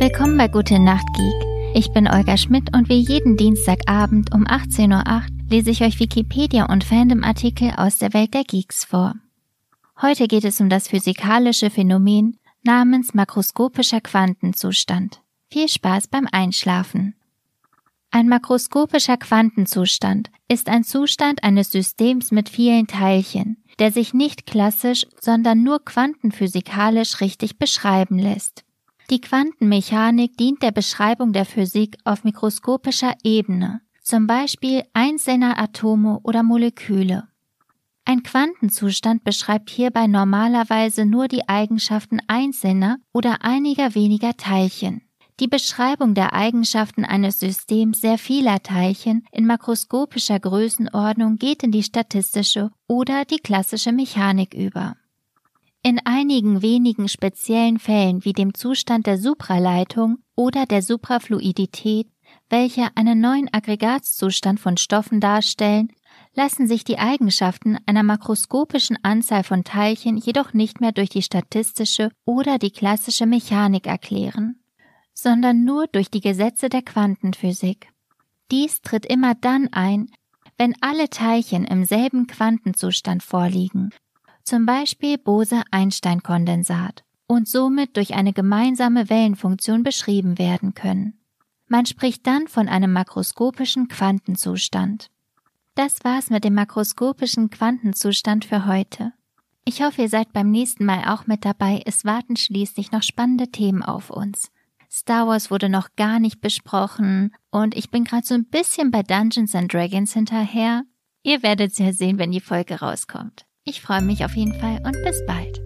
Willkommen bei Gute Nacht Geek. Ich bin Olga Schmidt und wie jeden Dienstagabend um 18.08 Uhr lese ich euch Wikipedia und Fandom-Artikel aus der Welt der Geeks vor. Heute geht es um das physikalische Phänomen namens makroskopischer Quantenzustand. Viel Spaß beim Einschlafen. Ein makroskopischer Quantenzustand ist ein Zustand eines Systems mit vielen Teilchen, der sich nicht klassisch, sondern nur quantenphysikalisch richtig beschreiben lässt. Die Quantenmechanik dient der Beschreibung der Physik auf mikroskopischer Ebene, zum Beispiel einzelner Atome oder Moleküle. Ein Quantenzustand beschreibt hierbei normalerweise nur die Eigenschaften einzelner oder einiger weniger Teilchen. Die Beschreibung der Eigenschaften eines Systems sehr vieler Teilchen in makroskopischer Größenordnung geht in die statistische oder die klassische Mechanik über. In einigen wenigen speziellen Fällen wie dem Zustand der Supraleitung oder der Suprafluidität, welche einen neuen Aggregatzustand von Stoffen darstellen, lassen sich die Eigenschaften einer makroskopischen Anzahl von Teilchen jedoch nicht mehr durch die statistische oder die klassische Mechanik erklären, sondern nur durch die Gesetze der Quantenphysik. Dies tritt immer dann ein, wenn alle Teilchen im selben Quantenzustand vorliegen zum Beispiel Bose-Einstein-Kondensat, und somit durch eine gemeinsame Wellenfunktion beschrieben werden können. Man spricht dann von einem makroskopischen Quantenzustand. Das war's mit dem makroskopischen Quantenzustand für heute. Ich hoffe, ihr seid beim nächsten Mal auch mit dabei. Es warten schließlich noch spannende Themen auf uns. Star Wars wurde noch gar nicht besprochen und ich bin gerade so ein bisschen bei Dungeons and Dragons hinterher. Ihr werdet es ja sehen, wenn die Folge rauskommt. Ich freue mich auf jeden Fall und bis bald.